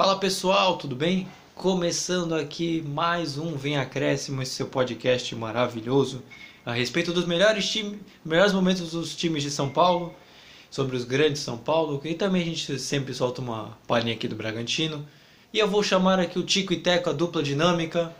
Fala pessoal, tudo bem? Começando aqui mais um Vem Acréscimo, esse seu podcast maravilhoso a respeito dos melhores, time, melhores momentos dos times de São Paulo, sobre os grandes São Paulo, e também a gente sempre solta uma palhinha aqui do Bragantino. E eu vou chamar aqui o Tico e Teco, a dupla dinâmica,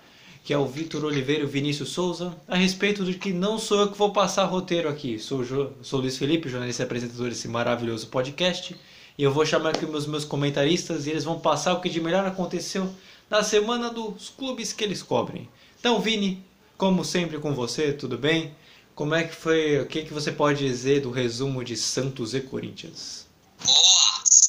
que é o Vitor Oliveira e o Vinícius Souza, a respeito de que não sou eu que vou passar roteiro aqui, sou, sou Luiz Felipe, jornalista e apresentador desse maravilhoso podcast, e eu vou chamar aqui os meus comentaristas e eles vão passar o que de melhor aconteceu na semana dos clubes que eles cobrem. Então, Vini, como sempre com você, tudo bem? Como é que foi, o que, que você pode dizer do resumo de Santos e Corinthians? Boa!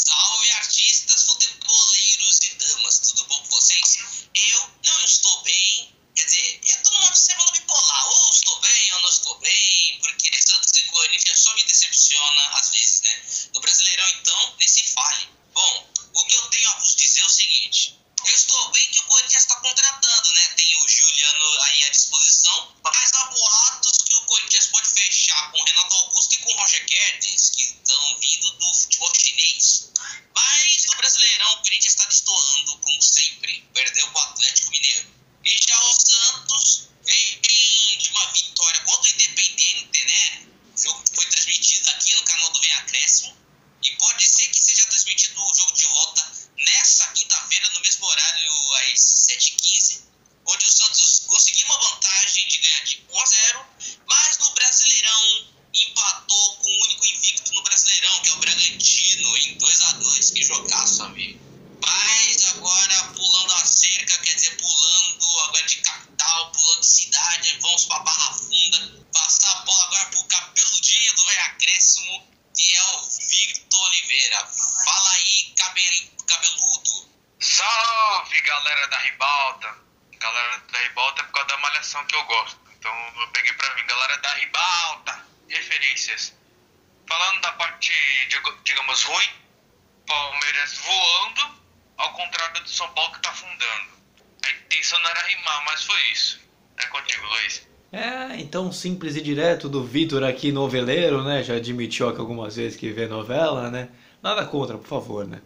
Simples e direto do Vitor aqui, noveleiro, né? Já admitiu aqui algumas vezes que vê novela, né? Nada contra, por favor, né?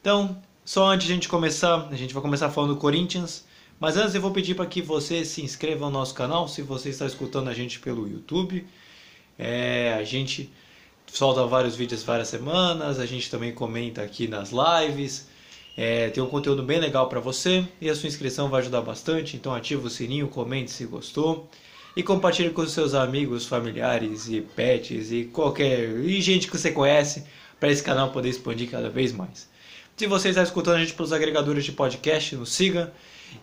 Então, só antes de a gente começar, a gente vai começar falando do Corinthians. Mas antes eu vou pedir para que você se inscreva no nosso canal, se você está escutando a gente pelo YouTube. É, a gente solta vários vídeos várias semanas, a gente também comenta aqui nas lives. É, tem um conteúdo bem legal para você e a sua inscrição vai ajudar bastante. Então ativa o sininho, comente se gostou e compartilhe com seus amigos, familiares e pets e qualquer e gente que você conhece para esse canal poder expandir cada vez mais. Se você está escutando a gente pelos agregadores de podcast, nos siga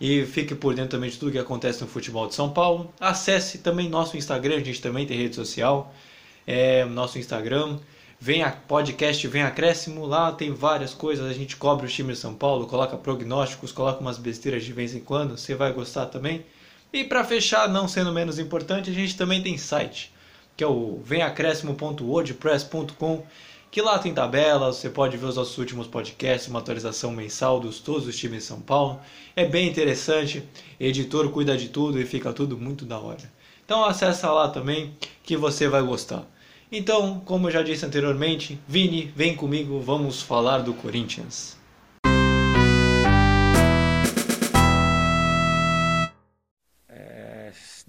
e fique por dentro também de tudo que acontece no futebol de São Paulo. Acesse também nosso Instagram, a gente também tem rede social, é, nosso Instagram. Vem a podcast, vem acréscimo, lá tem várias coisas, a gente cobre o time de São Paulo, coloca prognósticos, coloca umas besteiras de vez em quando, você vai gostar também. E para fechar, não sendo menos importante, a gente também tem site, que é o vemacréscimo.wordpress.com, que lá tem tabelas, você pode ver os nossos últimos podcasts, uma atualização mensal dos todos os times de São Paulo. É bem interessante, editor cuida de tudo e fica tudo muito da hora. Então acessa lá também que você vai gostar. Então, como eu já disse anteriormente, Vini, vem comigo, vamos falar do Corinthians.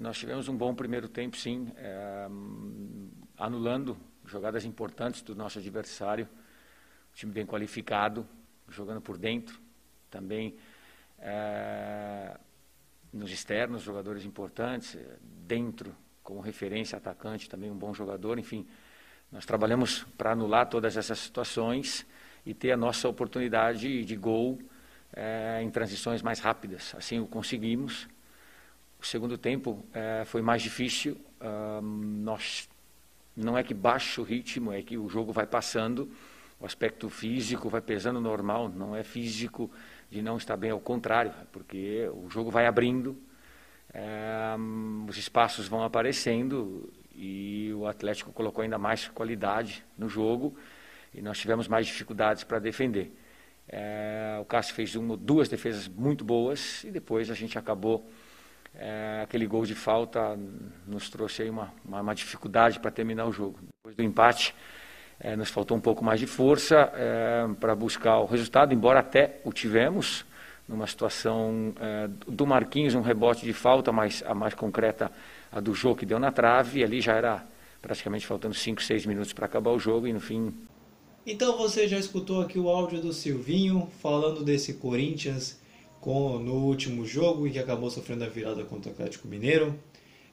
Nós tivemos um bom primeiro tempo, sim, é, anulando jogadas importantes do nosso adversário. O time bem qualificado, jogando por dentro. Também é, nos externos, jogadores importantes. Dentro, como referência, atacante, também um bom jogador. Enfim, nós trabalhamos para anular todas essas situações e ter a nossa oportunidade de gol é, em transições mais rápidas. Assim o conseguimos. O segundo tempo é, foi mais difícil. nós não é que baixa o ritmo, é que o jogo vai passando, o aspecto físico vai pesando normal, não é físico de não estar bem, ao contrário, porque o jogo vai abrindo, é, os espaços vão aparecendo e o Atlético colocou ainda mais qualidade no jogo e nós tivemos mais dificuldades para defender. É, o Cássio fez uma, duas defesas muito boas e depois a gente acabou é, aquele gol de falta nos trouxe aí uma, uma, uma dificuldade para terminar o jogo. Depois do empate, É, nos faltou um pouco mais de força é, para buscar o resultado, embora até o tivemos numa situação é, do Marquinhos, um rebote de falta, mas a mais concreta, a do jogo que deu na trave, e ali já era praticamente faltando 5, 6 minutos para acabar o jogo e no fim. Então você já escutou aqui o áudio do Silvinho falando desse Corinthians com, no último jogo e que acabou sofrendo a virada contra o Atlético Mineiro.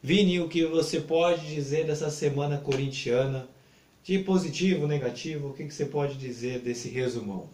Vini, o que você pode dizer dessa semana corintiana? De positivo, negativo, o que, que você pode dizer desse resumão?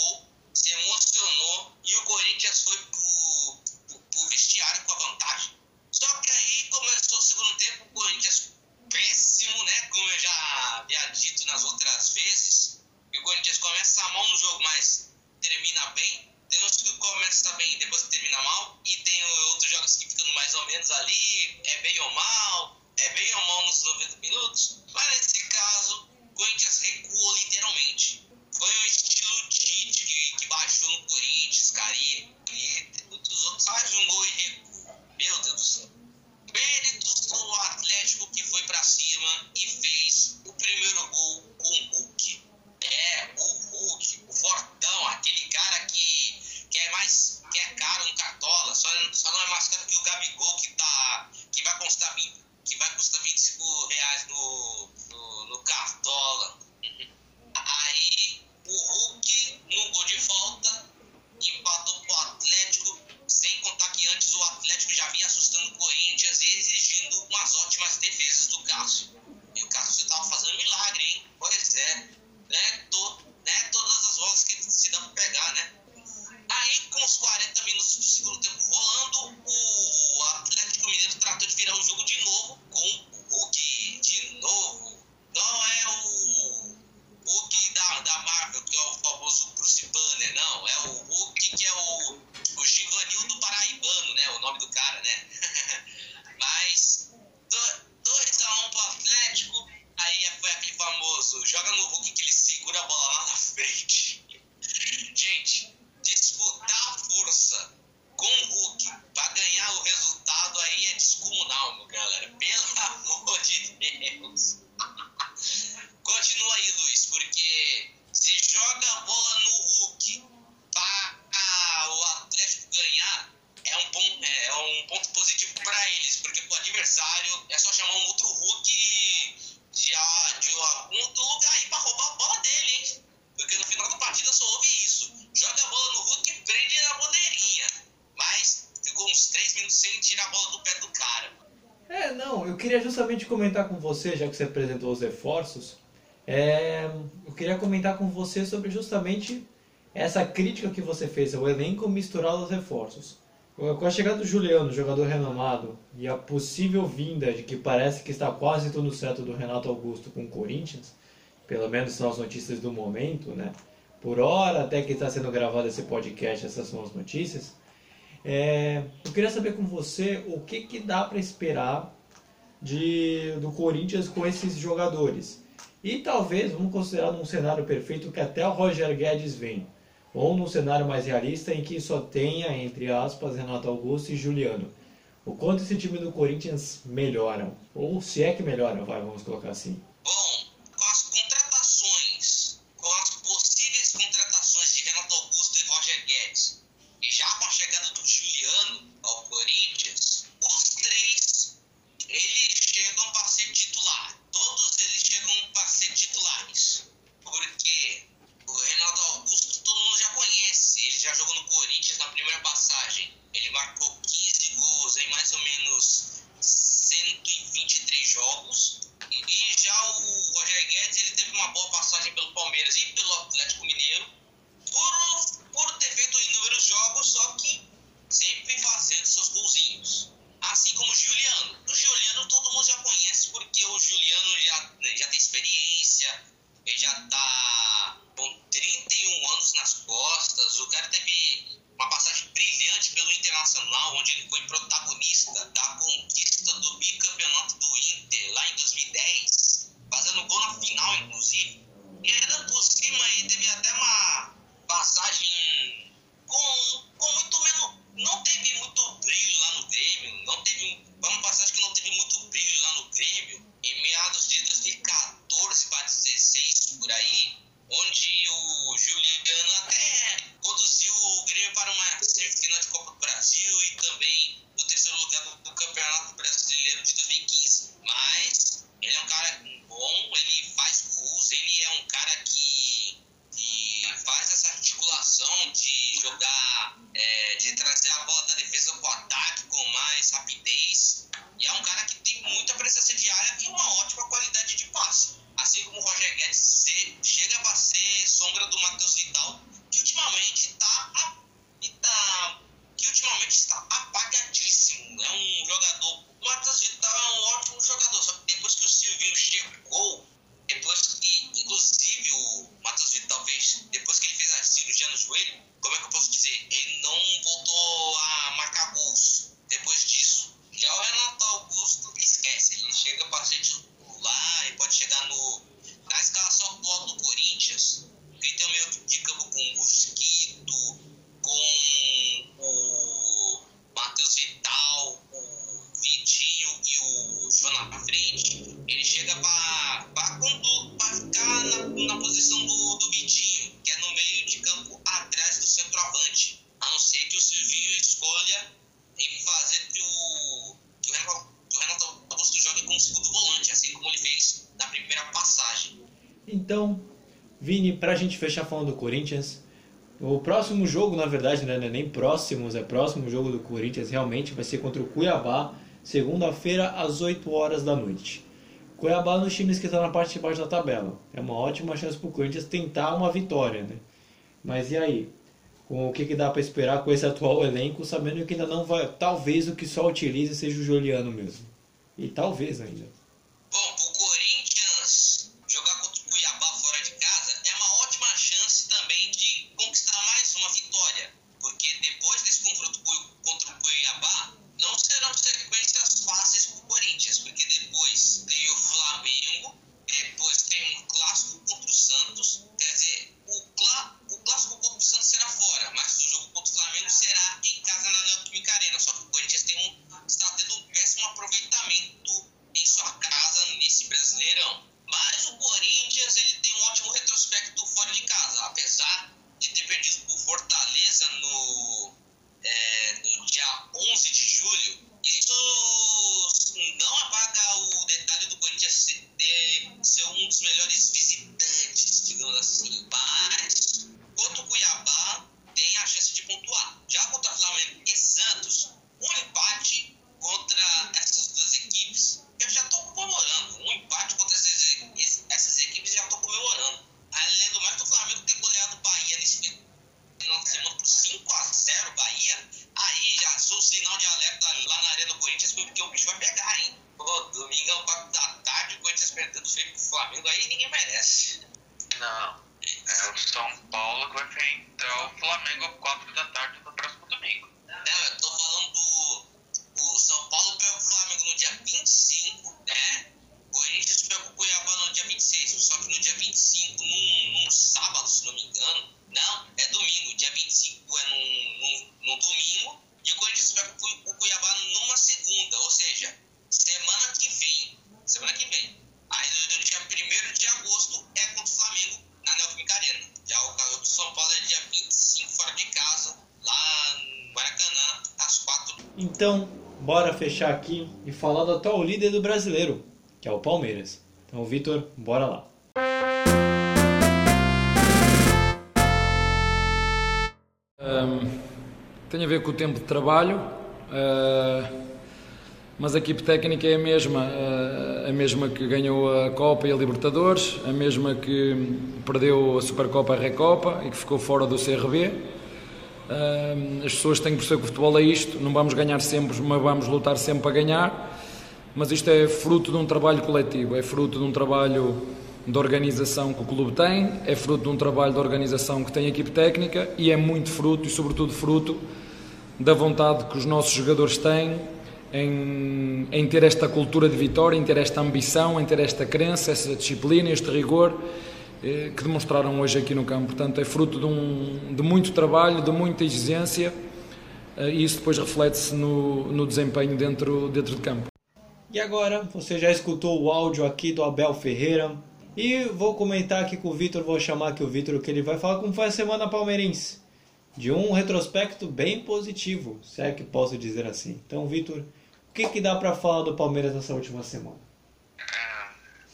gol, se emocionou e o Corinthians foi pro comentar com você, já que você apresentou os reforços, é, eu queria comentar com você sobre justamente essa crítica que você fez ao elenco misturado aos reforços. Com a chegada do Juliano, jogador renomado, e a possível vinda de que parece que está quase tudo certo do Renato Augusto com o Corinthians, pelo menos são as notícias do momento, né? Por hora, até que está sendo gravado esse podcast, essas são as notícias. É, eu queria saber com você o que, que dá para esperar de, do Corinthians com esses jogadores. E talvez, vamos considerar num cenário perfeito que até o Roger Guedes vem, ou num cenário mais realista em que só tenha, entre aspas, Renato Augusto e Juliano. O quanto esse time do Corinthians melhora, ou se é que melhora, vai, vamos colocar assim. Fechar falando do Corinthians, o próximo jogo, na verdade, né, não é nem próximos, é próximo jogo do Corinthians, realmente vai ser contra o Cuiabá, segunda-feira, às 8 horas da noite. Cuiabá nos times que estão na parte de baixo da tabela. É uma ótima chance para o Corinthians tentar uma vitória, né? Mas e aí? Com o que, que dá para esperar com esse atual elenco, sabendo que ainda não vai. Talvez o que só utilize seja o Juliano mesmo. E talvez ainda. Então, bora fechar aqui e falar do atual líder do brasileiro, que é o Palmeiras. Então, Vitor, bora lá. Um, tem a ver com o tempo de trabalho, uh, mas a equipe técnica é a mesma, uh, a mesma que ganhou a Copa e a Libertadores, a mesma que perdeu a Supercopa e a Recopa e que ficou fora do CRB. As pessoas têm que perceber que o futebol é isto, não vamos ganhar sempre, mas vamos lutar sempre para ganhar, mas isto é fruto de um trabalho coletivo, é fruto de um trabalho de organização que o clube tem, é fruto de um trabalho de organização que tem a equipe técnica e é muito fruto e, sobretudo, fruto da vontade que os nossos jogadores têm em, em ter esta cultura de vitória, em ter esta ambição, em ter esta crença, essa disciplina, este rigor que demonstraram hoje aqui no campo. Portanto, é fruto de, um, de muito trabalho, de muita exigência eh, e isso depois reflete-se no, no desempenho dentro, dentro de campo. E agora, você já escutou o áudio aqui do Abel Ferreira, e vou comentar aqui com o Vitor, vou chamar aqui o Vitor, que ele vai falar como foi a semana palmeirense. De um retrospecto bem positivo, se é que posso dizer assim. Então, Vitor, o que, que dá para falar do Palmeiras nessa última semana? É,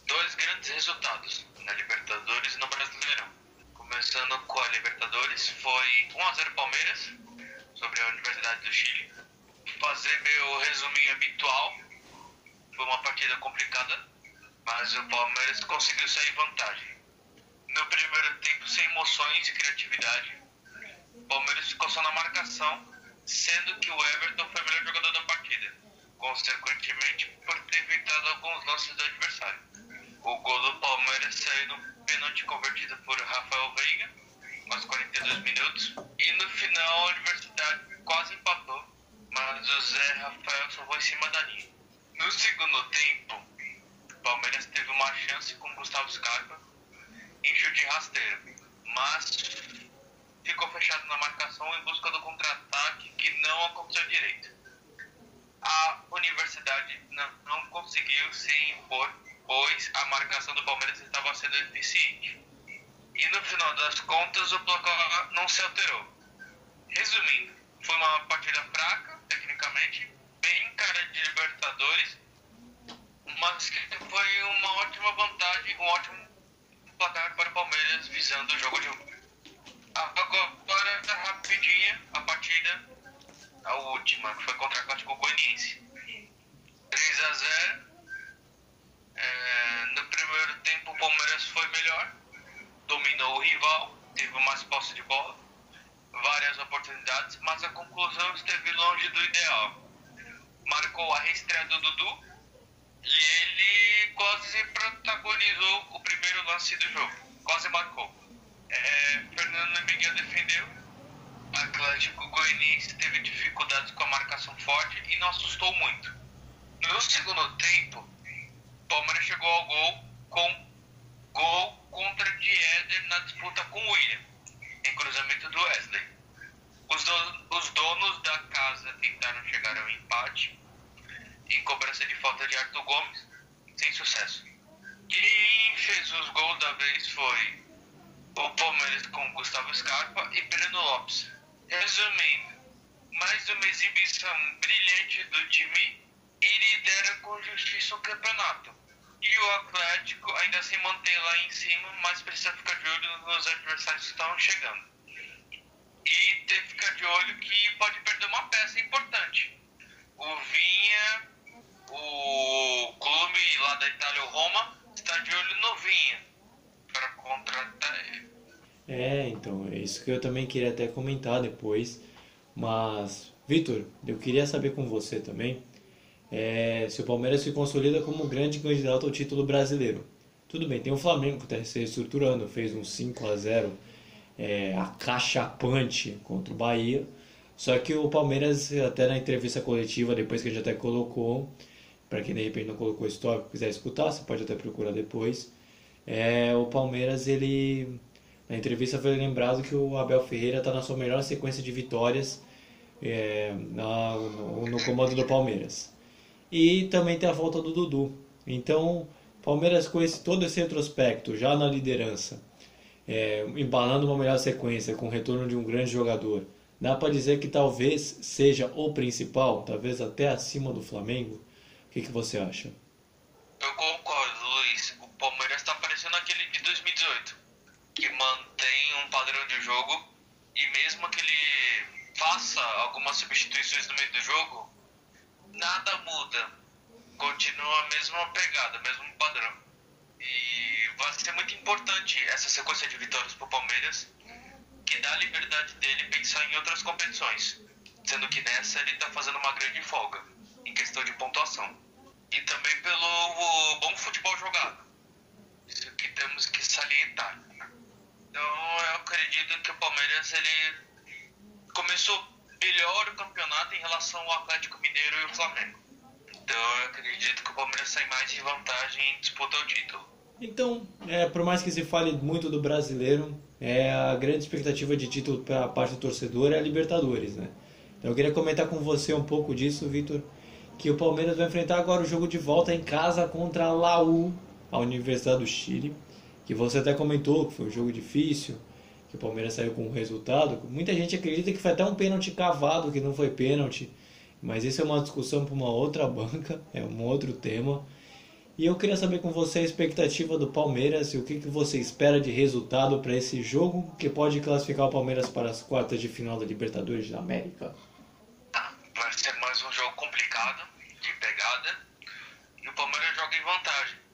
dois grandes resultados na Libertadores e no Brasileirão. Começando com a Foi 1x0 Palmeiras sobre a Universidade do Chile. Fazer meu resuminho habitual, foi uma partida complicada, mas o Palmeiras conseguiu sair vantagem. No primeiro tempo, sem emoções e criatividade, o Palmeiras ficou só na marcação, sendo que o Everton foi o melhor jogador da partida, consequentemente por ter evitado alguns lances do adversário. O gol do Palmeiras saiu no pênalti convertido por Rafael Veiga, aos 42 minutos, e no final a Universidade quase empatou, mas o Zé Rafael salvou em cima da linha. No segundo tempo, Palmeiras teve uma chance com Gustavo Scarpa em chute rasteiro, mas ficou fechado na marcação em busca do contra-ataque que não aconteceu direito. A Universidade não, não conseguiu se impor, pois a marcação do Palmeiras estava sendo eficiente. E no final das contas o placar não se alterou. Resumindo, foi uma partida fraca, tecnicamente, bem cara de Libertadores, mas que foi uma ótima vantagem, um ótimo placar para o Palmeiras visando o jogo de Agora, rapidinha, a partida, a última, que foi contra o Atlético Goianiense. 3 a 0 é, No primeiro tempo, o Palmeiras foi melhor, dominou o rival, teve mais posse de bola, várias oportunidades, mas a conclusão esteve longe do ideal. Marcou a reestreia do Dudu e ele quase protagonizou o primeiro lance do jogo, quase marcou é, Fernando Miguel defendeu. Atlético Goianiense teve dificuldades com a marcação forte e não assustou muito. No segundo tempo, Palmeiras chegou ao gol com gol contra Dieder na disputa com William, em cruzamento do Wesley. Os, do, os donos da casa tentaram chegar ao empate em cobrança de falta de Arthur Gomes, sem sucesso. Quem fez os gols da vez foi o Palmeiras com Gustavo Scarpa e Breno Lopes. Resumindo, mais uma exibição brilhante do time e lidera com justiça o campeonato. E o Atlético ainda se mantém lá em cima, mas precisa ficar de olho nos adversários que estão chegando. E ter que ficar de olho que pode perder uma peça importante. O Vinha, o clube lá da Itália, o Roma, está de olho no Vinha para contratar ele. É, então, é isso que eu também queria até comentar depois. Mas, Vitor, eu queria saber com você também é, se o Palmeiras se consolida como grande candidato ao título brasileiro. Tudo bem, tem o Flamengo que está se estruturando, fez um 5 a 0 é, acachapante contra o Bahia. Só que o Palmeiras, até na entrevista coletiva, depois que gente até colocou, para quem de repente não colocou histórico quiser escutar, você pode até procurar depois. É, o Palmeiras, ele na entrevista foi lembrado que o Abel Ferreira está na sua melhor sequência de vitórias é, na, no, no, comando do Palmeiras. E também tem a volta do Dudu. Então, Palmeiras com esse, todo esse retrospecto, já na liderança, é, embalando uma melhor sequência com o retorno de um grande jogador, dá para dizer que talvez seja o principal, talvez até acima do Flamengo. O que, que você acha? Eu concordo, Luiz. O Palmeiras está parecendo aquele de 2018 que mantém um padrão de jogo e mesmo que ele faça algumas substituições no meio do jogo, nada muda. Continua a mesma pegada, mesmo padrão. E vai ser muito importante essa sequência de vitórias para o Palmeiras, que dá a liberdade dele pensar em outras competições, sendo que nessa ele está fazendo uma grande folga em questão de pontuação. E também pelo bom futebol jogado. Isso que temos que salientar. Então eu acredito que o Palmeiras ele começou melhor o campeonato em relação ao Atlético Mineiro e o Flamengo. Então eu acredito que o Palmeiras sai mais em vantagem em disputa o título. Então, é, por mais que se fale muito do brasileiro, é a grande expectativa de título para a parte do torcedor é a Libertadores, né? Então eu queria comentar com você um pouco disso, Vitor, que o Palmeiras vai enfrentar agora o jogo de volta em casa contra a Laú, a Universidade do Chile que você até comentou que foi um jogo difícil, que o Palmeiras saiu com um resultado. Muita gente acredita que foi até um pênalti cavado, que não foi pênalti, mas isso é uma discussão para uma outra banca, é um outro tema. E eu queria saber com você a expectativa do Palmeiras e o que, que você espera de resultado para esse jogo que pode classificar o Palmeiras para as quartas de final da Libertadores da América. Vai ser mais um jogo complicado, de pegada, e o Palmeiras joga em vantagem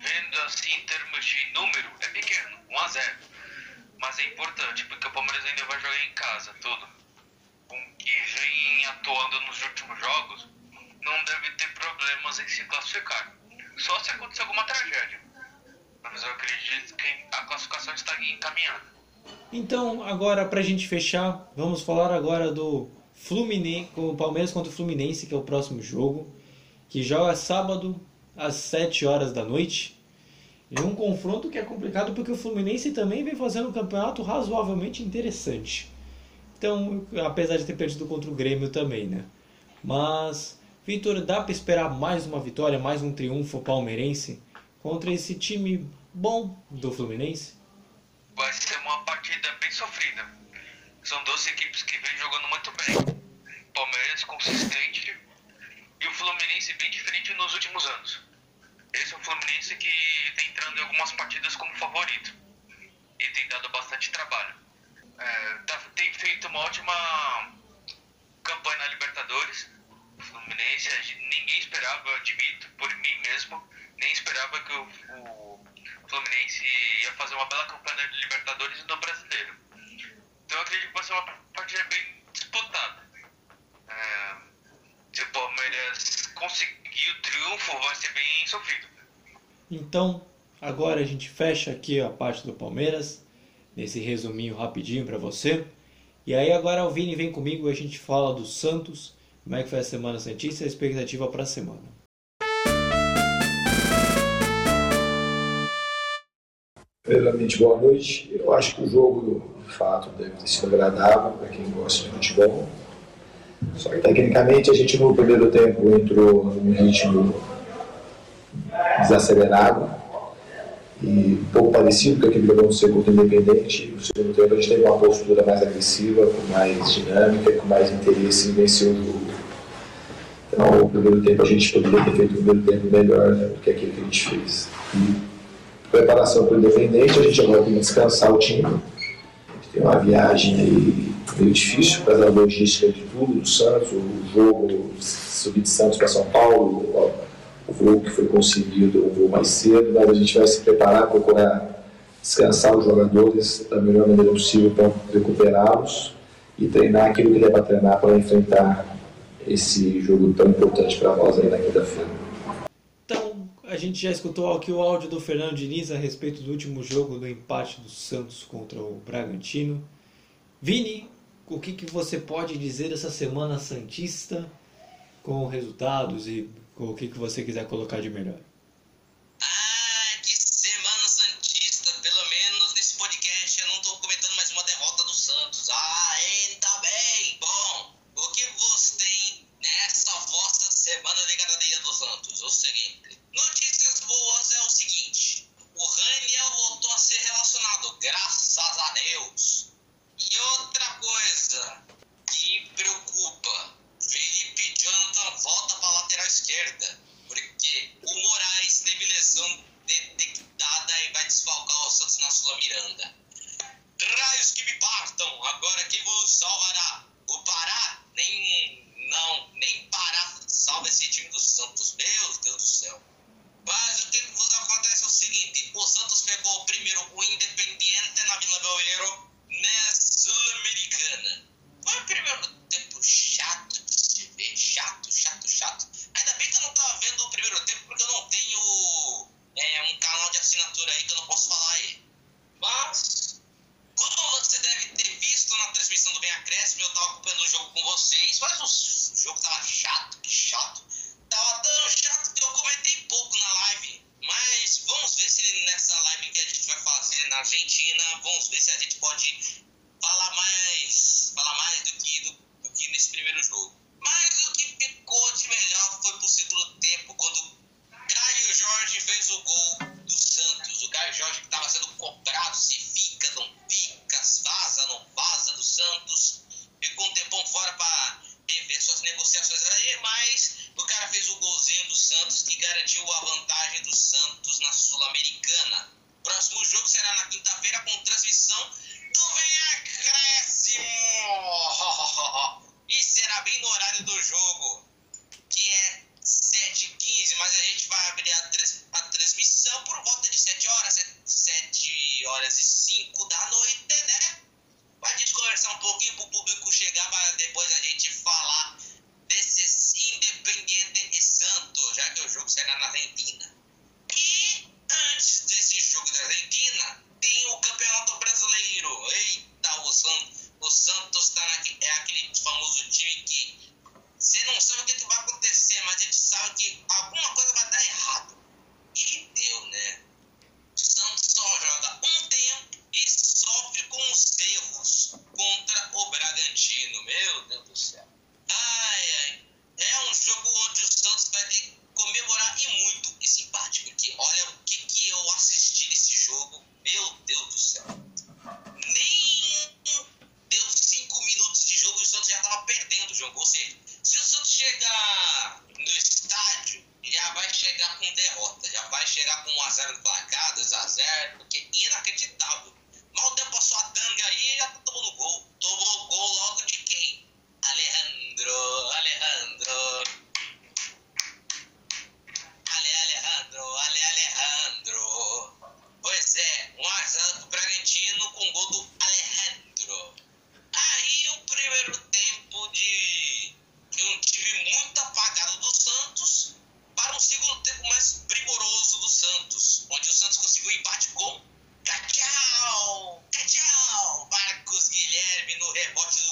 vendo assim em termos de número, é pequeno, 1 a 0 Mas é importante, porque o Palmeiras ainda vai jogar em casa, tudo. Com que vem atuando nos últimos jogos, não deve ter problemas em se classificar. Só se acontecer alguma tragédia. Mas eu acredito que a classificação está encaminhada. Então, agora pra gente fechar, vamos falar agora do Fluminense, o Palmeiras contra o Fluminense, que é o próximo jogo, que joga sábado às 7 horas da noite. E um confronto que é complicado porque o Fluminense também vem fazendo um campeonato razoavelmente interessante. Então, apesar de ter perdido contra o Grêmio também, né? Mas, Vitor, dá para esperar mais uma vitória, mais um triunfo palmeirense contra esse time bom do Fluminense? Vai ser uma partida bem sofrida. São duas equipes que vêm jogando muito bem. Palmeiras consistente e o Fluminense bem diferente nos últimos anos. Esse é um Fluminense que está entrando em algumas partidas como favorito e tem dado bastante trabalho. É, tá, tem feito uma ótima campanha na Libertadores. O Fluminense, ninguém esperava, admito, por mim mesmo, nem esperava que o, o Fluminense ia fazer uma bela campanha na Libertadores e no Brasileiro. Então eu acredito que vai ser uma partida bem disputada. É, se o Palmeiras conseguir o triunfo, vai ser bem sofrido. Então, agora a gente fecha aqui a parte do Palmeiras, nesse resuminho rapidinho para você. E aí agora o Vini vem comigo e a gente fala do Santos, como é que foi a Semana Santista e a expectativa para a semana. Primeiramente, boa noite. Eu acho que o jogo, de fato, deve ter sido agradável para quem gosta de futebol. Só que, tecnicamente, a gente no primeiro tempo entrou num ritmo desacelerado e um pouco parecido com aquele que jogou no segundo independente. No segundo tempo, a gente teve uma postura mais agressiva, com mais dinâmica, com mais interesse em vencer o jogo. Então, o primeiro tempo, a gente poderia ter feito o primeiro tempo melhor né, do que aquele que a gente fez. E, preparação para o Independente, a gente agora tem que descansar o time. A gente tem uma viagem aí meio difícil para a logística de tudo, do Santos, o jogo subir de Santos para São Paulo, o voo que foi conseguido, um voo mais cedo, mas a gente vai se preparar, procurar descansar os jogadores da melhor maneira possível para recuperá-los e treinar aquilo que der para treinar para enfrentar esse jogo tão importante para nós aí na quinta-feira a gente já escutou aqui o áudio do Fernando Diniz a respeito do último jogo do empate do Santos contra o Bragantino. Vini, o que, que você pode dizer dessa semana santista com resultados e o que, que você quiser colocar de melhor? Ah, que semana santista! Pelo menos nesse podcast eu não estou comentando mais uma derrota do Santos. Ah, ainda bem! Bom, o que você tem nessa vossa semana de dia do Santos? O seguinte. Notícias boas é o seguinte: o Raniel voltou a ser relacionado, graças a Deus.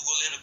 গোলের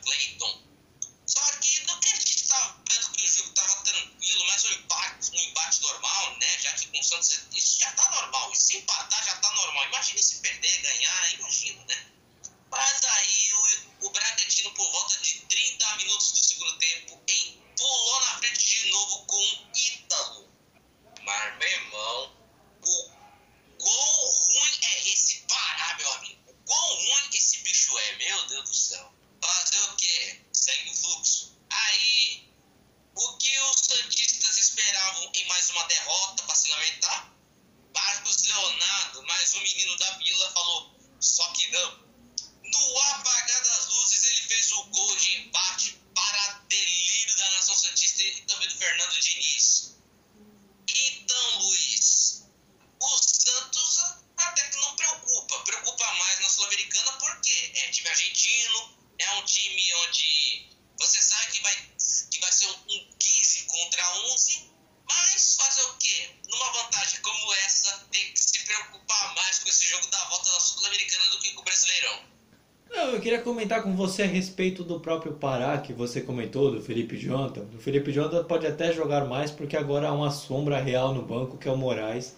próprio Pará que você comentou, do Felipe Jonathan. O Felipe Jonathan pode até jogar mais porque agora há uma sombra real no banco que é o Moraes.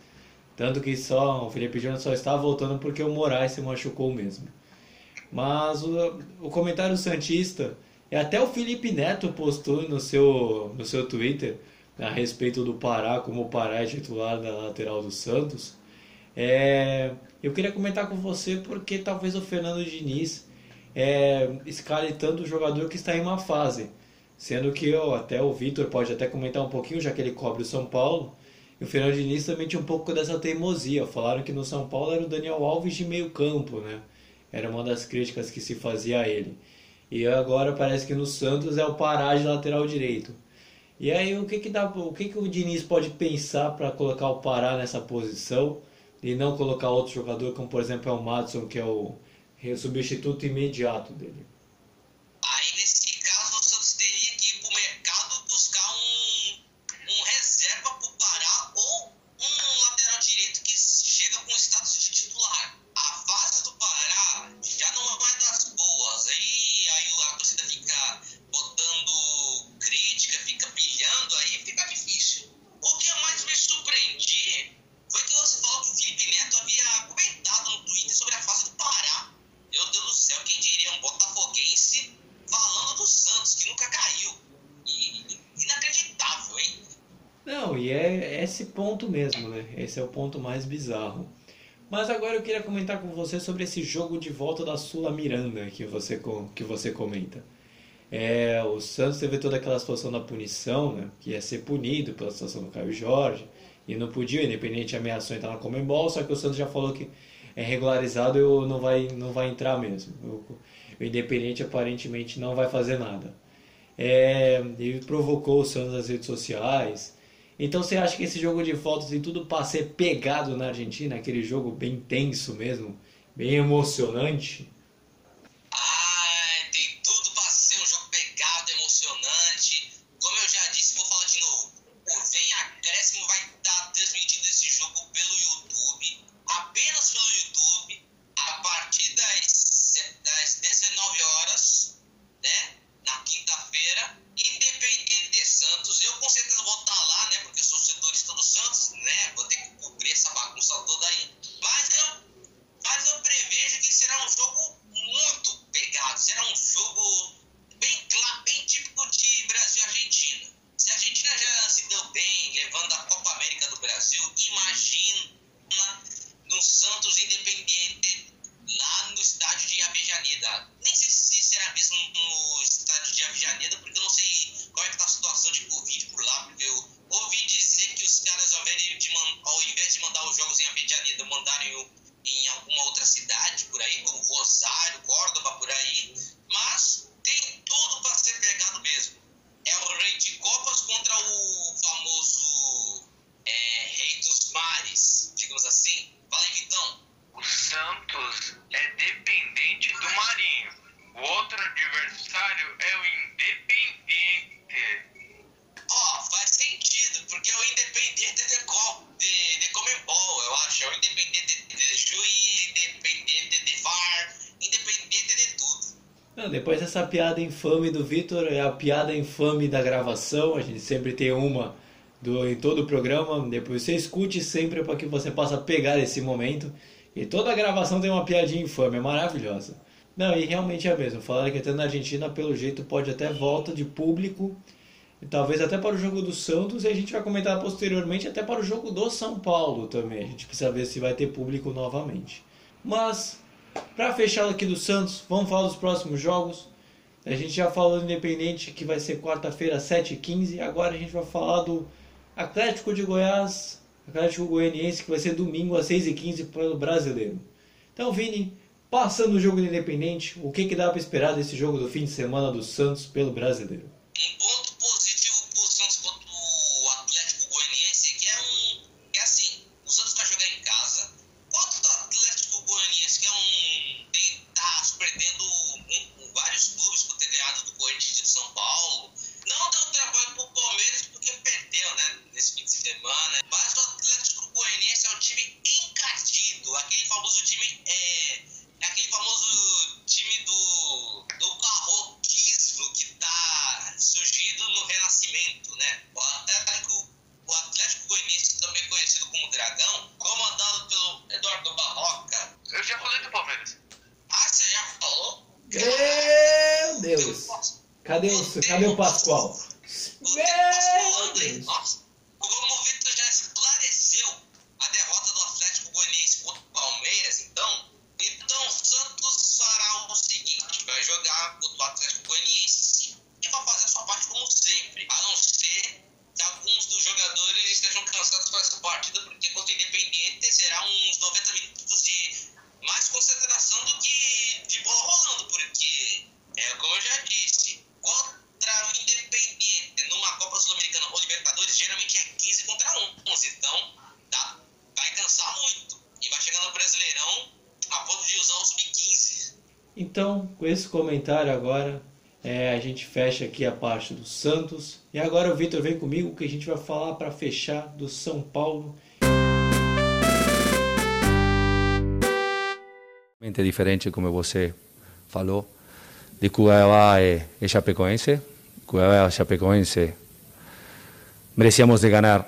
Tanto que só o Felipe Jonathan só está voltando porque o Moraes se machucou mesmo. Mas o, o comentário Santista, e até o Felipe Neto postou no seu, no seu Twitter a respeito do Pará, como o Pará é titular da lateral do Santos. É, eu queria comentar com você porque talvez o Fernando Diniz é, escale tanto o jogador que está em uma fase. Sendo que eu, até o Vitor pode até comentar um pouquinho, já que ele cobre o São Paulo. E o Fernando Diniz também tinha um pouco dessa teimosia. Falaram que no São Paulo era o Daniel Alves de meio campo, né? Era uma das críticas que se fazia a ele. E agora parece que no Santos é o Pará de lateral direito. E aí o que que dá, o que que o Diniz pode pensar para colocar o Pará nessa posição e não colocar outro jogador como por exemplo é o Madison que é o substituto imediato dele? Esse é o ponto mais bizarro. Mas agora eu queria comentar com você sobre esse jogo de volta da Sula Miranda que você, que você comenta. É, o Santos teve toda aquela situação da punição, né? Que ia ser punido pela situação do Caio Jorge. E não podia, Independente ameaçou entrar na Comembol, só que o Santos já falou que é regularizado e não vai, não vai entrar mesmo. O, o Independente aparentemente não vai fazer nada. É, ele provocou o Santos nas redes sociais. Então você acha que esse jogo de volta tem tudo para ser pegado na Argentina, aquele jogo bem tenso mesmo, bem emocionante? Não, depois dessa piada infame do Vitor, é a piada infame da gravação. A gente sempre tem uma do, em todo o programa. Depois você escute sempre para que você possa pegar esse momento. E toda a gravação tem uma piadinha infame, é maravilhosa. Não, e realmente é mesmo. Falaram que até na Argentina, pelo jeito, pode até volta de público. Talvez até para o jogo do Santos. E a gente vai comentar posteriormente até para o jogo do São Paulo também. A gente precisa ver se vai ter público novamente. Mas para fechar aqui do Santos, vamos falar dos próximos jogos. A gente já falou do Independente que vai ser quarta-feira, 7h15. Agora a gente vai falar do Atlético de Goiás, Atlético Goianiense, que vai ser domingo às 6h15 pelo Brasileiro. Então, Vini, passando o jogo do Independente, o que, que dá para esperar desse jogo do fim de semana do Santos pelo Brasileiro? Cadê o, Pascoal? Com esse comentário agora, é, a gente fecha aqui a parte do Santos. E agora o Vitor vem comigo que a gente vai falar para fechar do São Paulo. É diferente, como você falou, de Cuiabá e, e Chapecoense. Cuiabá e Chapecoense merecíamos de ganhar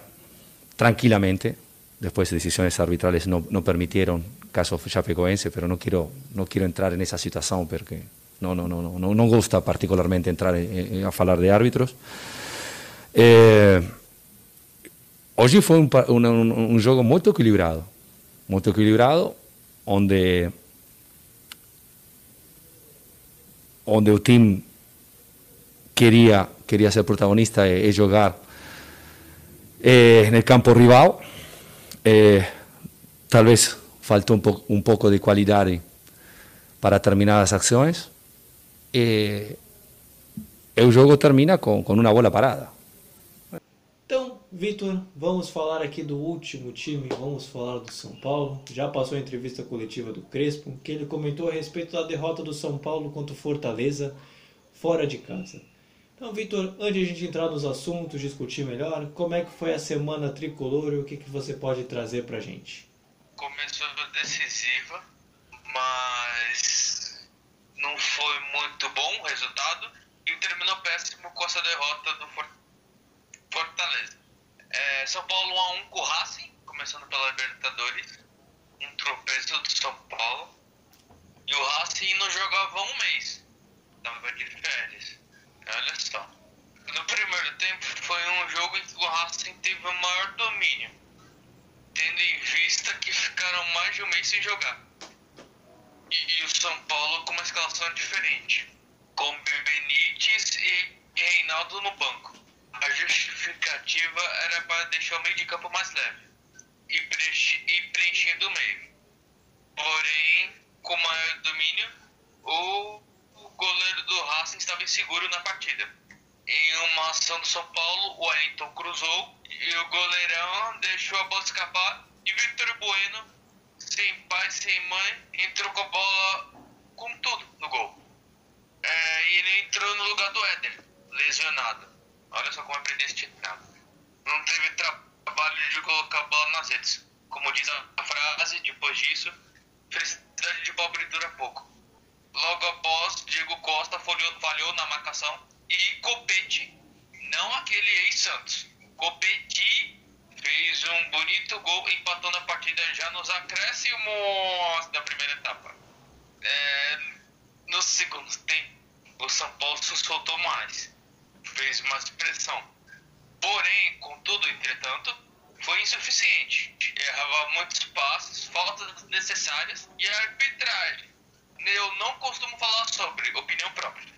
tranquilamente. Después decisiones arbitrales no, no permitieron caso Chapecoense, pero no quiero, no quiero entrar en esa situación porque no, no, no, no, no gusta particularmente entrar en, en, a falar de árbitros. Eh, foi um, um, um jogo muito equilibrado, muito equilibrado, onde onde o time queria queria ser protagonista e, e jogar eh, no campo rival. Eh, talvez faltou um, po um pouco de qualidade para determinadas ações. E, e o jogo termina com, com uma bola parada. Então, Vitor, vamos falar aqui do último time, vamos falar do São Paulo. Já passou a entrevista coletiva do Crespo, que ele comentou a respeito da derrota do São Paulo contra o Fortaleza fora de casa. Então, Vitor, antes de a gente entrar nos assuntos, discutir melhor, como é que foi a semana tricolor e o que, que você pode trazer pra gente? Começou decisiva, mas não foi muito bom o resultado e terminou péssimo com essa derrota do Fortaleza. É, São Paulo 1x1 com o Racing, começando pela Libertadores, um tropeço do São Paulo. E o Racing não jogava um mês, estava de férias. Olha só. No primeiro tempo foi um jogo em que o Racing teve o maior domínio, tendo em vista que ficaram mais de um mês sem jogar. E, e o São Paulo com uma escalação diferente, com Benítez e, Reinaldo no banco. A justificativa era para deixar o meio de campo mais leve e, preenche, e preenchendo o meio. Porém, com maior domínio, o goleiro do Racing estava inseguro na partida. Em uma ação do São Paulo, o Wellington cruzou e o goleirão deixou a bola escapar e Victor Bueno, sem pai, sem mãe, entrou com a bola com tudo no gol. É, e ele entrou no lugar do Éder, lesionado. Olha só como é predestinado. Não teve trabalho de colocar a bola nas redes. Como diz a frase, depois disso, felicidade de pobre dura pouco. Logo após, Diego Costa falhou, falhou na marcação e Copete, não aquele ex-Santos, Copete fez um bonito gol, empatou na partida já nos acréscimos da primeira etapa. É, no segundo tempo, o São Paulo se soltou mais, fez mais pressão. Porém, contudo, entretanto, foi insuficiente. Errava muitos passos, faltas necessárias e a arbitragem eu não costumo falar sobre opinião própria,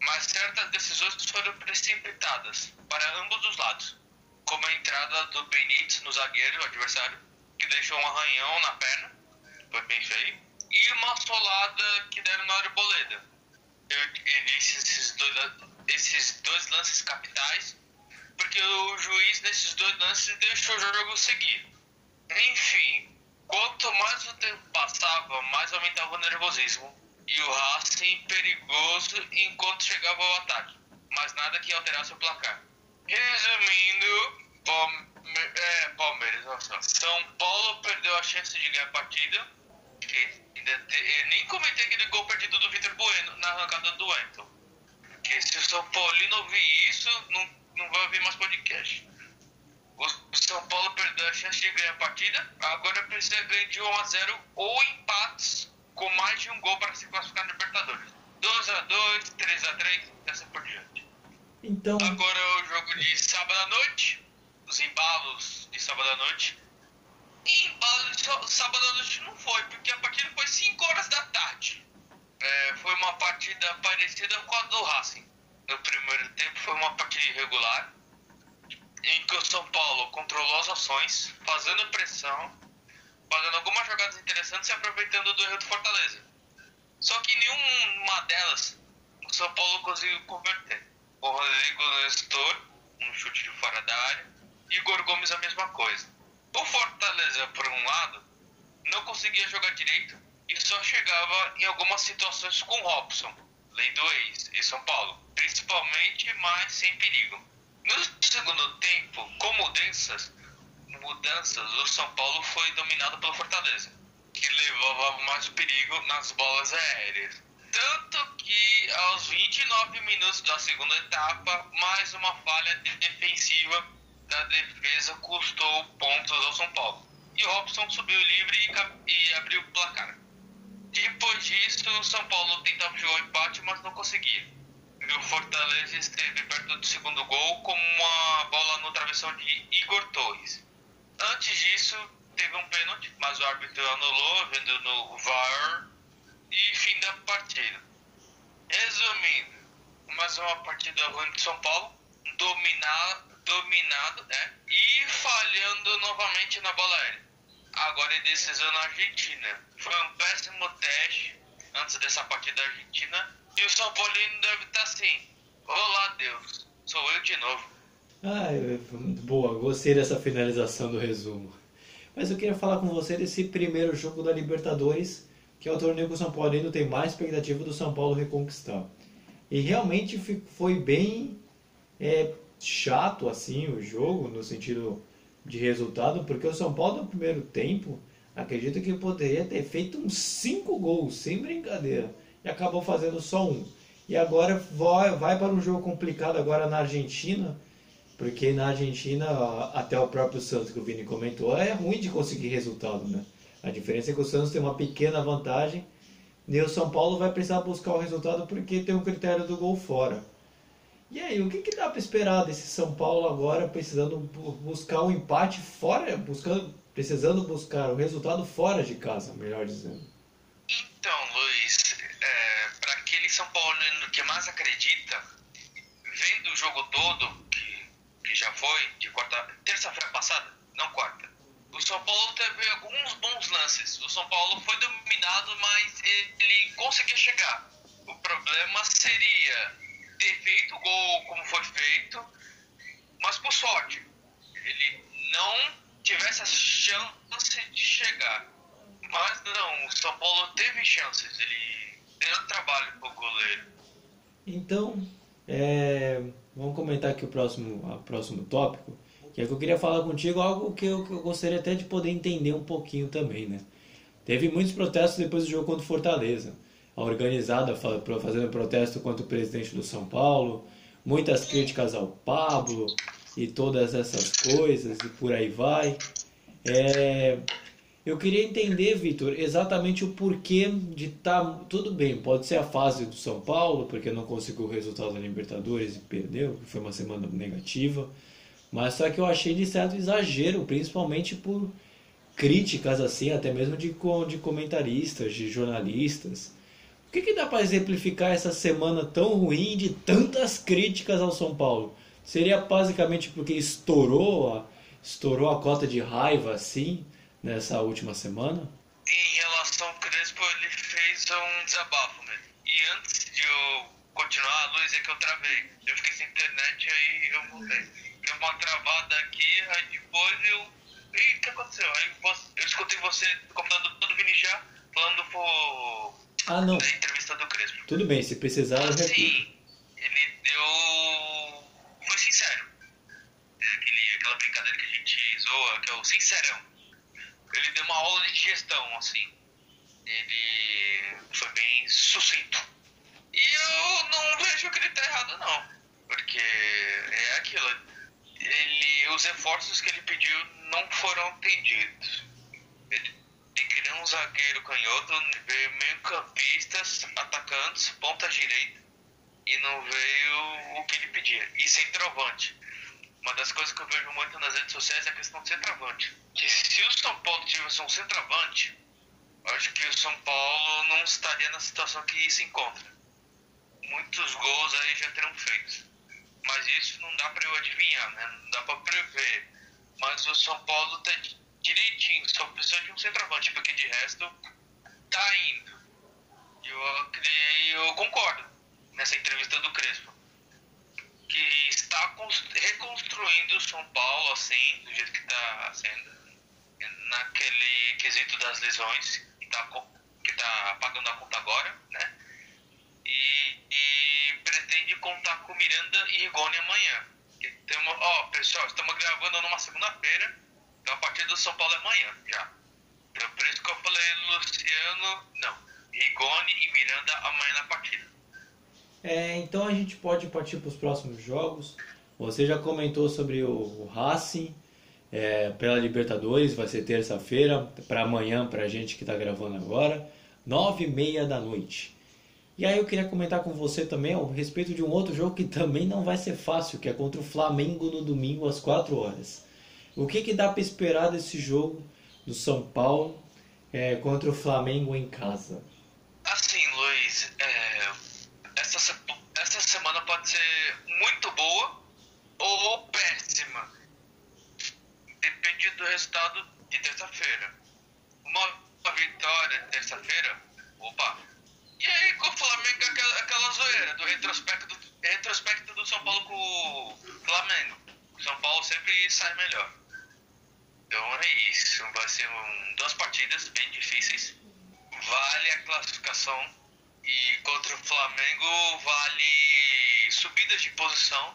mas certas decisões foram precipitadas para ambos os lados, como a entrada do Benítez no zagueiro adversário, que deixou um arranhão na perna, foi bem feio, e uma solada que deram na Arboleda. Eu, eu disse esses dois, esses dois lances capitais, porque o juiz nesses dois deixou o jogo seguir. Enfim, Quanto mais o tempo passava, mais aumentava o nervosismo e o Racing perigoso enquanto chegava ao ataque, mas nada que alterasse o placar. Resumindo, Palme é, Palmeiras, nossa. São Paulo perdeu a chance de ganhar a partida. Eu nem comentei aquele gol perdido do Vitor Bueno na arrancada do Wellington. Porque se o São Paulino ouvir isso, não, não vai ouvir mais podcast. O São Paulo perdeu a chance de ganhar a partida, agora precisa ganhar de 1 a 0 ou empates com mais de um gol para se classificar na Libertadores. 2x2, 3x3, e assim por diante. Então, Agora o jogo de sábado à noite, os embalos de sábado à noite. E embalo de sábado à noite não foi, porque a partida foi 5 horas da tarde. É, foi uma partida parecida com a do Racing. No primeiro tempo foi uma partida irregular, em que o São Paulo controlou as ações, fazendo pressão, fazendo algumas jogadas interessantes e aproveitando do erro do Fortaleza. Só que nenhuma delas o São Paulo conseguiu converter. O Rodrigo Nestor, um chute de fora da área, e Igor Gomes a mesma coisa. O Fortaleza, por um lado, não conseguia jogar direito e só chegava em algumas situações com Robson, lei do ex, em São Paulo, principalmente, mas sem perigo. No segundo tempo, com mudanças, mudanças, o São Paulo foi dominado pelo Fortaleza, que levava mais perigo nas bolas aéreas. Tanto que aos 29 minutos da segunda etapa, mais uma falha de- defensiva da defesa custou pontos ao São Paulo. E Robson subiu livre e, e abriu o placar. Depois disso, o São Paulo tentava jogar o empate, mas não conseguia. O Fortaleza esteve perto do segundo gol com uma bola no travessão de Igor Torres. Antes disso, teve um pênalti, mas o árbitro anulou, vendo no VAR e fim da partida. Resumindo, mais uma partida ruim de São Paulo, dominar, dominado né, e falhando novamente na bola aérea. Agora em decisão na Argentina. Foi um péssimo teste antes dessa partida da Argentina. Paulino deve estar assim. Olá Deus, sou eu de novo. ah, muito boa, gostei dessa finalização do resumo. Mas eu queria falar com você desse primeiro jogo da Libertadores, que é o torneio que o São Paulo ainda tem mais expectativa do São Paulo reconquistar. E realmente foi bem é, chato assim o jogo, no sentido de resultado, porque o São Paulo no primeiro tempo, acredito que poderia ter feito uns 5 gols, sem brincadeira, e acabou fazendo só um. E agora vai, vai para um jogo complicado agora na Argentina, porque na Argentina, até o próprio Santos que o Vini comentou, é ruim de conseguir resultado, né? A diferença é que o Santos tem uma pequena vantagem e o São Paulo vai precisar buscar o resultado porque tem o critério do gol fora. E aí, o que, que dá para esperar desse São Paulo agora precisando bu- buscar um empate fora, buscando, precisando buscar o resultado fora de casa, melhor dizendo? Então, mais acredita, vendo o jogo todo, que, que já foi, de quarta, terça-feira passada, não quarta, o São Paulo teve alguns bons lances. O São Paulo foi dominado, mas ele conseguia chegar. O problema seria ter feito o gol como foi feito, mas por sorte. Ele não tivesse a chance de chegar. Mas não, o São Paulo teve chances, ele deu trabalho pro goleiro. Então, é, vamos comentar aqui o próximo, o próximo tópico, que é que eu queria falar contigo algo que eu, que eu gostaria até de poder entender um pouquinho também, né? Teve muitos protestos depois do jogo contra o Fortaleza. A organizada fazendo protesto contra o presidente do São Paulo, muitas críticas ao Pablo e todas essas coisas e por aí vai. É, eu queria entender, Vitor, exatamente o porquê de estar. tudo bem, pode ser a fase do São Paulo, porque não conseguiu o resultado da Libertadores e perdeu, que foi uma semana negativa. Mas só que eu achei de certo exagero, principalmente por críticas assim, até mesmo de, de comentaristas, de jornalistas. O que, que dá para exemplificar essa semana tão ruim de tantas críticas ao São Paulo? Seria basicamente porque estourou a, estourou a cota de raiva assim nessa última semana? Em relação ao Crespo, ele fez um desabafo mesmo. E antes de eu continuar, Luiz, é que eu travei. Eu fiquei sem internet, aí eu voltei. Deu uma travada aqui, aí depois eu. E o que aconteceu? Aí eu escutei você no computador todo Vini já falando por. Ah, não. da entrevista do Crespo. Tudo bem, se precisar eu repito. Assim, ele deu. Foi sincero. É aquele, aquela brincadeira que a gente zoa, que é o sincerão. Ele deu uma aula de gestão, assim. Ele foi bem sucinto. E eu não vejo que ele tá errado, não. Porque é aquilo. Ele, os reforços que ele pediu não foram atendidos. Ele, ele criou um zagueiro canhoto, veio meio-campistas, atacantes, ponta direita e não veio o que ele pedia. E centroavante. Uma das coisas que eu vejo muito nas redes sociais é a questão do centroavante. Que se o São Paulo tivesse um centroavante, acho que o São Paulo não estaria na situação que se encontra. Muitos gols aí já terão feitos. Mas isso não dá para eu adivinhar, né? Não dá para prever. Mas o São Paulo tá direitinho, só precisa de um centroavante, porque de resto tá indo. Eu, eu concordo nessa entrevista do Crespo. Que está reconstruindo São Paulo assim, do jeito que está sendo, naquele quesito das lesões, que está que tá pagando a conta agora, né? E, e pretende contar com Miranda e Rigoni amanhã. Temos, ó, pessoal, estamos gravando numa segunda-feira, então a partida do São Paulo é amanhã já. Então, por isso que eu falei Luciano, não, Rigoni e Miranda amanhã na partida. É, então a gente pode partir para os próximos jogos. Você já comentou sobre o, o Racing é, pela Libertadores, vai ser terça-feira, para amanhã, para a gente que está gravando agora, nove e meia da noite. E aí eu queria comentar com você também a respeito de um outro jogo que também não vai ser fácil, que é contra o Flamengo no domingo às 4 horas. O que, que dá para esperar desse jogo do São Paulo é, contra o Flamengo em casa? Assim, Luiz, é, essa, essa semana pode ser muito boa ou péssima. Depende do resultado de terça-feira. Uma, vitória terça-feira, opa, e aí com o Flamengo aquela, aquela zoeira do retrospecto, retrospecto do São Paulo com o Flamengo. O São Paulo sempre sai melhor. Então é isso. Vai ser um, duas partidas bem difíceis. Vale a classificação. E contra o Flamengo vale subidas de posição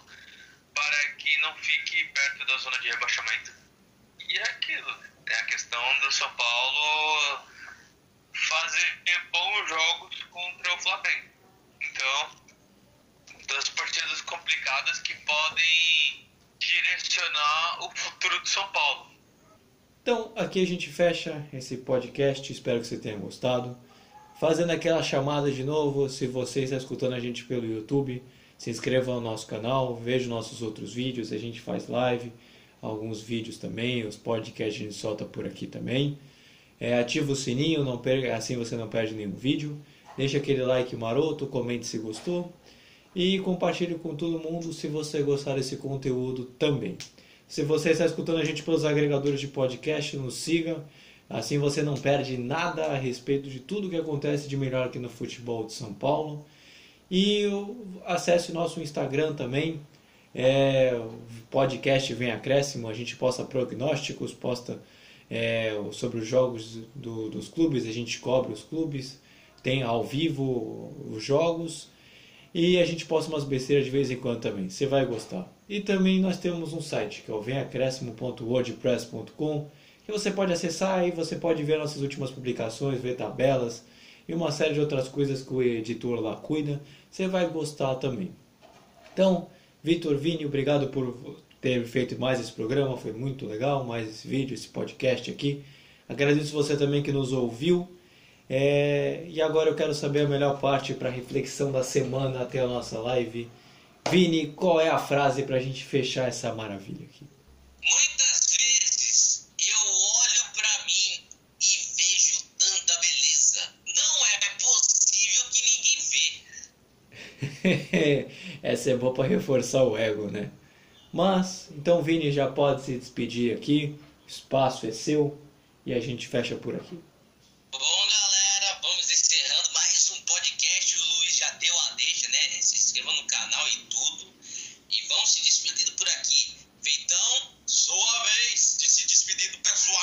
para que não fique perto da zona de rebaixamento. E é aquilo. É a questão do São Paulo fazer bons jogos contra o Flamengo. Então, das partidas complicadas que podem direcionar o futuro de São Paulo. Então, aqui a gente fecha esse podcast. Espero que você tenha gostado. Fazendo aquela chamada de novo, se você está escutando a gente pelo YouTube, se inscreva no nosso canal, veja nossos outros vídeos. A gente faz live, alguns vídeos também, os podcasts a gente solta por aqui também. É, ativa o sininho, não perca, assim você não perde nenhum vídeo. Deixa aquele like maroto, comente se gostou e compartilhe com todo mundo se você gostar desse conteúdo também. Se você está escutando a gente pelos agregadores de podcast, nos siga. Assim você não perde nada a respeito de tudo que acontece de melhor aqui no futebol de São Paulo. E acesse nosso Instagram também. É, podcast Vem Acréscimo, a gente posta prognósticos, posta é, sobre os jogos do, dos clubes, a gente cobre os clubes, tem ao vivo os jogos e a gente posta umas besteiras de vez em quando também. Você vai gostar. E também nós temos um site que é o vemacréscimo.wordpress.com que você pode acessar e você pode ver nossas últimas publicações, ver tabelas e uma série de outras coisas que o editor lá cuida. Você vai gostar também. Então, Vitor Vini, obrigado por ter feito mais esse programa, foi muito legal, mais esse vídeo, esse podcast aqui. Agradeço você também que nos ouviu. É, e agora eu quero saber a melhor parte para a reflexão da semana até a nossa live. Vini, qual é a frase para a gente fechar essa maravilha aqui? Muitas essa é boa para reforçar o ego, né? Mas, então Vini já pode se despedir aqui, o espaço é seu e a gente fecha por aqui. Bom, galera, vamos encerrando mais um podcast. O Luiz já deu a deixa, né? Se inscreva no canal e tudo. E vamos se despedindo por aqui. Então, sua vez de se despedir do pessoal.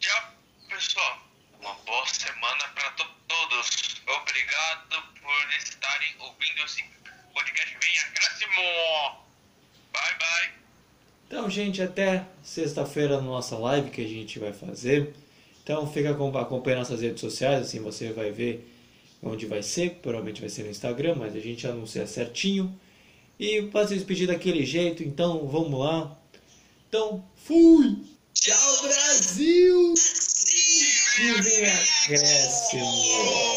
Tchau, pessoal. Uma boa semana para to todos. Obrigado por estarem ouvindo esse podcast. Venha, acréscimo! Bye, bye. Então, gente, até sexta-feira na nossa live que a gente vai fazer. Então, fica acompanhando nossas redes sociais, assim você vai ver onde vai ser. Provavelmente vai ser no Instagram, mas a gente anuncia certinho. E pode se despedir daquele jeito, então vamos lá. Então, fui! Tchau, Brasil! Brasil! E vem acréscimo.